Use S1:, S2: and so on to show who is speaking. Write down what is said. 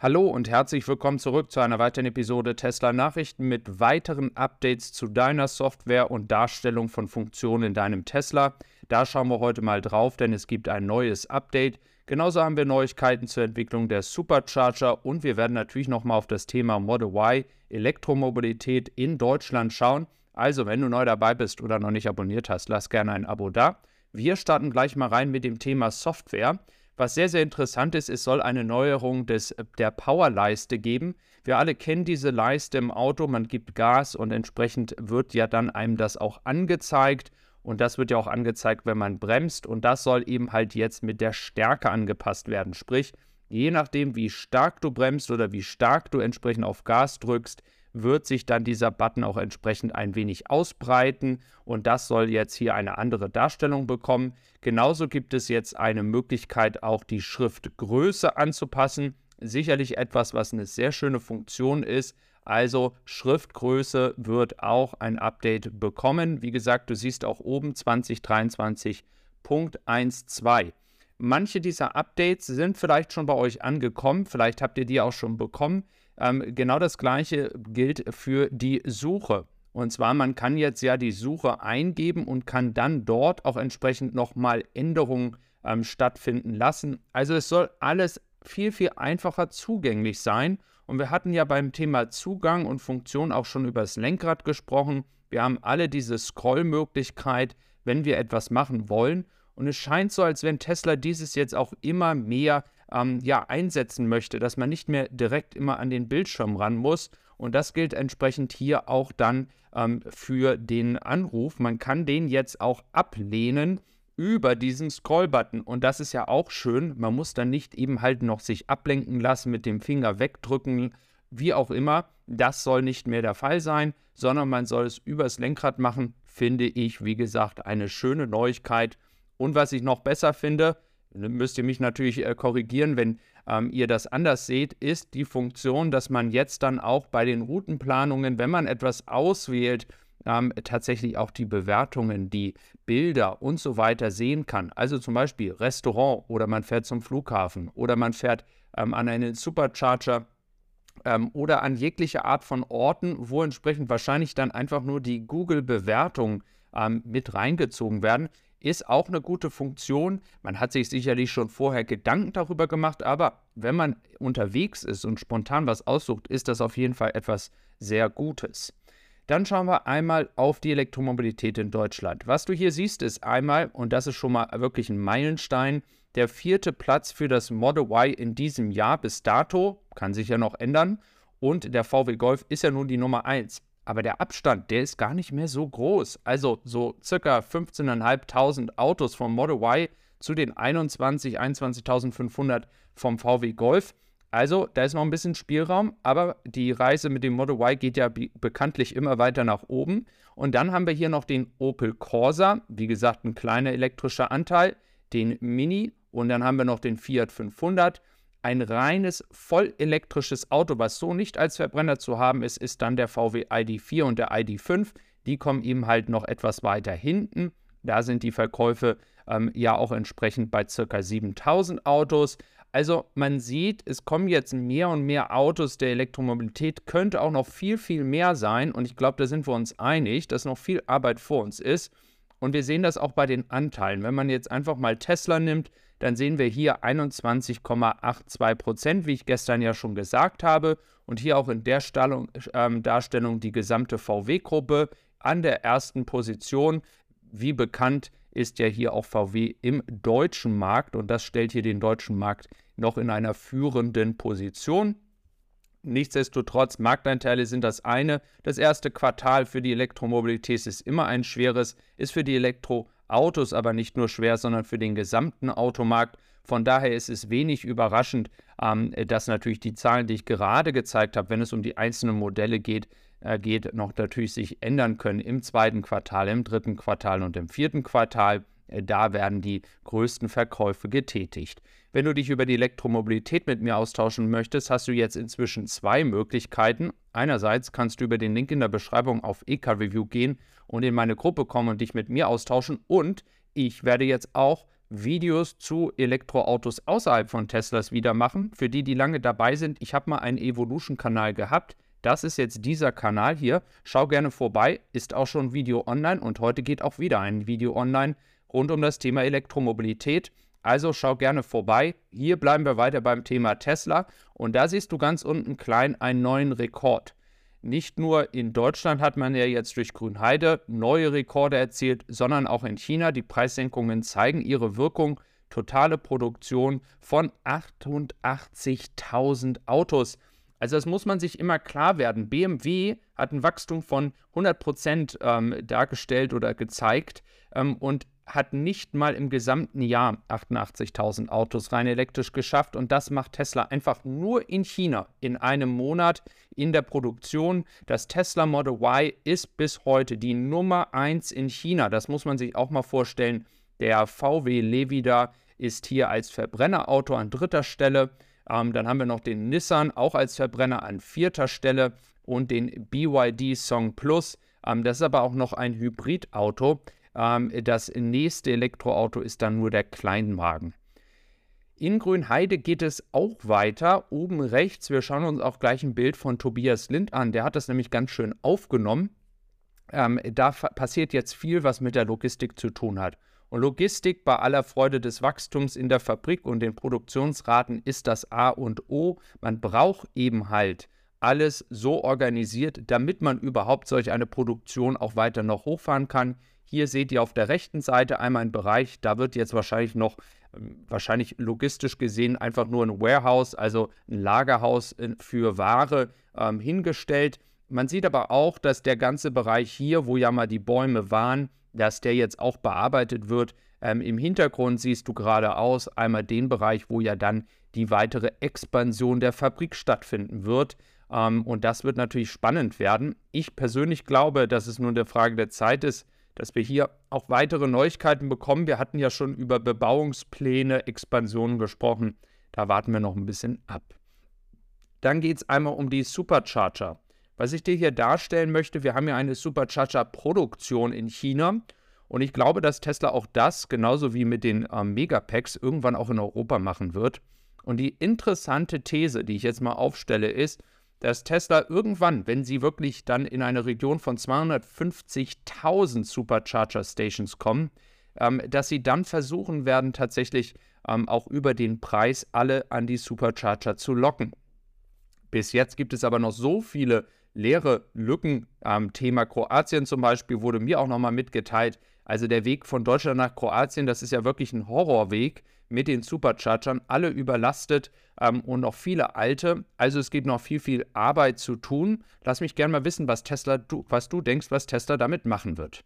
S1: Hallo und herzlich willkommen zurück zu einer weiteren Episode Tesla Nachrichten mit weiteren Updates zu deiner Software und Darstellung von Funktionen in deinem Tesla. Da schauen wir heute mal drauf, denn es gibt ein neues Update. Genauso haben wir Neuigkeiten zur Entwicklung der Supercharger und wir werden natürlich nochmal auf das Thema Model Y Elektromobilität in Deutschland schauen. Also, wenn du neu dabei bist oder noch nicht abonniert hast, lass gerne ein Abo da. Wir starten gleich mal rein mit dem Thema Software. Was sehr, sehr interessant ist, es soll eine Neuerung des, der Powerleiste geben. Wir alle kennen diese Leiste im Auto, man gibt Gas und entsprechend wird ja dann einem das auch angezeigt. Und das wird ja auch angezeigt, wenn man bremst. Und das soll eben halt jetzt mit der Stärke angepasst werden. Sprich, je nachdem, wie stark du bremst oder wie stark du entsprechend auf Gas drückst, wird sich dann dieser Button auch entsprechend ein wenig ausbreiten und das soll jetzt hier eine andere Darstellung bekommen. Genauso gibt es jetzt eine Möglichkeit, auch die Schriftgröße anzupassen. Sicherlich etwas, was eine sehr schöne Funktion ist. Also Schriftgröße wird auch ein Update bekommen. Wie gesagt, du siehst auch oben 2023.12. Manche dieser Updates sind vielleicht schon bei euch angekommen, vielleicht habt ihr die auch schon bekommen. Ähm, genau das gleiche gilt für die Suche. Und zwar, man kann jetzt ja die Suche eingeben und kann dann dort auch entsprechend nochmal Änderungen ähm, stattfinden lassen. Also es soll alles viel, viel einfacher zugänglich sein. Und wir hatten ja beim Thema Zugang und Funktion auch schon über das Lenkrad gesprochen. Wir haben alle diese Scrollmöglichkeit, wenn wir etwas machen wollen. Und es scheint so, als wenn Tesla dieses jetzt auch immer mehr ähm, ja, einsetzen möchte, dass man nicht mehr direkt immer an den Bildschirm ran muss. Und das gilt entsprechend hier auch dann ähm, für den Anruf. Man kann den jetzt auch ablehnen über diesen Scroll-Button. Und das ist ja auch schön. Man muss dann nicht eben halt noch sich ablenken lassen, mit dem Finger wegdrücken, wie auch immer. Das soll nicht mehr der Fall sein, sondern man soll es übers Lenkrad machen. Finde ich, wie gesagt, eine schöne Neuigkeit. Und was ich noch besser finde, müsst ihr mich natürlich äh, korrigieren, wenn ähm, ihr das anders seht, ist die Funktion, dass man jetzt dann auch bei den Routenplanungen, wenn man etwas auswählt, ähm, tatsächlich auch die Bewertungen, die Bilder und so weiter sehen kann. Also zum Beispiel Restaurant oder man fährt zum Flughafen oder man fährt ähm, an einen Supercharger ähm, oder an jegliche Art von Orten, wo entsprechend wahrscheinlich dann einfach nur die Google-Bewertungen ähm, mit reingezogen werden ist auch eine gute Funktion. Man hat sich sicherlich schon vorher Gedanken darüber gemacht, aber wenn man unterwegs ist und spontan was aussucht, ist das auf jeden Fall etwas sehr Gutes. Dann schauen wir einmal auf die Elektromobilität in Deutschland. Was du hier siehst, ist einmal, und das ist schon mal wirklich ein Meilenstein, der vierte Platz für das Model Y in diesem Jahr bis dato, kann sich ja noch ändern. Und der VW Golf ist ja nun die Nummer 1 aber der Abstand, der ist gar nicht mehr so groß. Also so circa 15.500 Autos vom Model Y zu den 21, 21.500 vom VW Golf. Also da ist noch ein bisschen Spielraum, aber die Reise mit dem Model Y geht ja bekanntlich immer weiter nach oben. Und dann haben wir hier noch den Opel Corsa, wie gesagt ein kleiner elektrischer Anteil, den Mini und dann haben wir noch den Fiat 500 ein reines vollelektrisches Auto, was so nicht als Verbrenner zu haben ist, ist dann der VW ID4 und der ID5. Die kommen eben halt noch etwas weiter hinten. Da sind die Verkäufe ähm, ja auch entsprechend bei ca. 7000 Autos. Also man sieht, es kommen jetzt mehr und mehr Autos der Elektromobilität, könnte auch noch viel, viel mehr sein. Und ich glaube, da sind wir uns einig, dass noch viel Arbeit vor uns ist. Und wir sehen das auch bei den Anteilen. Wenn man jetzt einfach mal Tesla nimmt, dann sehen wir hier 21,82 Prozent, wie ich gestern ja schon gesagt habe. Und hier auch in der Stellung, äh, Darstellung die gesamte VW-Gruppe an der ersten Position. Wie bekannt ist ja hier auch VW im deutschen Markt und das stellt hier den deutschen Markt noch in einer führenden Position. Nichtsdestotrotz, Marktanteile sind das eine. Das erste Quartal für die Elektromobilität ist immer ein schweres, ist für die Elektroautos aber nicht nur schwer, sondern für den gesamten Automarkt. Von daher ist es wenig überraschend, ähm, dass natürlich die Zahlen, die ich gerade gezeigt habe, wenn es um die einzelnen Modelle geht, äh, geht, noch natürlich sich ändern können im zweiten Quartal, im dritten Quartal und im vierten Quartal. Äh, da werden die größten Verkäufe getätigt. Wenn du dich über die Elektromobilität mit mir austauschen möchtest, hast du jetzt inzwischen zwei Möglichkeiten. Einerseits kannst du über den Link in der Beschreibung auf EK-Review gehen und in meine Gruppe kommen und dich mit mir austauschen. Und ich werde jetzt auch Videos zu Elektroautos außerhalb von Teslas wieder machen. Für die, die lange dabei sind, ich habe mal einen Evolution-Kanal gehabt. Das ist jetzt dieser Kanal hier. Schau gerne vorbei, ist auch schon ein Video online und heute geht auch wieder ein Video online rund um das Thema Elektromobilität. Also schau gerne vorbei. Hier bleiben wir weiter beim Thema Tesla und da siehst du ganz unten klein einen neuen Rekord. Nicht nur in Deutschland hat man ja jetzt durch Grünheide neue Rekorde erzielt, sondern auch in China. Die Preissenkungen zeigen ihre Wirkung. Totale Produktion von 88.000 Autos. Also das muss man sich immer klar werden. BMW hat ein Wachstum von 100 Prozent ähm, dargestellt oder gezeigt ähm, und hat nicht mal im gesamten Jahr 88.000 Autos rein elektrisch geschafft. Und das macht Tesla einfach nur in China in einem Monat in der Produktion. Das Tesla Model Y ist bis heute die Nummer 1 in China. Das muss man sich auch mal vorstellen. Der VW Levida ist hier als Verbrennerauto an dritter Stelle. Ähm, dann haben wir noch den Nissan auch als Verbrenner an vierter Stelle und den BYD Song Plus. Ähm, das ist aber auch noch ein Hybridauto. Ähm, das nächste Elektroauto ist dann nur der Kleinwagen. In Grünheide geht es auch weiter. Oben rechts, wir schauen uns auch gleich ein Bild von Tobias Lind an. Der hat das nämlich ganz schön aufgenommen. Ähm, da passiert jetzt viel, was mit der Logistik zu tun hat. Und Logistik bei aller Freude des Wachstums in der Fabrik und den Produktionsraten ist das A und O. Man braucht eben halt alles so organisiert, damit man überhaupt solch eine Produktion auch weiter noch hochfahren kann. Hier seht ihr auf der rechten Seite einmal einen Bereich, da wird jetzt wahrscheinlich noch, ähm, wahrscheinlich logistisch gesehen, einfach nur ein Warehouse, also ein Lagerhaus äh, für Ware ähm, hingestellt. Man sieht aber auch, dass der ganze Bereich hier, wo ja mal die Bäume waren, dass der jetzt auch bearbeitet wird. Ähm, Im Hintergrund siehst du geradeaus einmal den Bereich, wo ja dann die weitere Expansion der Fabrik stattfinden wird. Ähm, und das wird natürlich spannend werden. Ich persönlich glaube, dass es nur eine Frage der Zeit ist, dass wir hier auch weitere Neuigkeiten bekommen. Wir hatten ja schon über Bebauungspläne, Expansionen gesprochen. Da warten wir noch ein bisschen ab. Dann geht es einmal um die Supercharger. Was ich dir hier darstellen möchte, wir haben ja eine Supercharger-Produktion in China. Und ich glaube, dass Tesla auch das, genauso wie mit den äh, Megapacks, irgendwann auch in Europa machen wird. Und die interessante These, die ich jetzt mal aufstelle, ist, dass Tesla irgendwann, wenn sie wirklich dann in eine Region von 250.000 Supercharger Stations kommen, ähm, dass sie dann versuchen werden, tatsächlich ähm, auch über den Preis alle an die Supercharger zu locken. Bis jetzt gibt es aber noch so viele leere Lücken am Thema Kroatien zum Beispiel, wurde mir auch nochmal mitgeteilt. Also der Weg von Deutschland nach Kroatien, das ist ja wirklich ein Horrorweg mit den Superchargern, alle überlastet ähm, und noch viele alte. Also es gibt noch viel, viel Arbeit zu tun. Lass mich gerne mal wissen, was Tesla, du, was du denkst, was Tesla damit machen wird.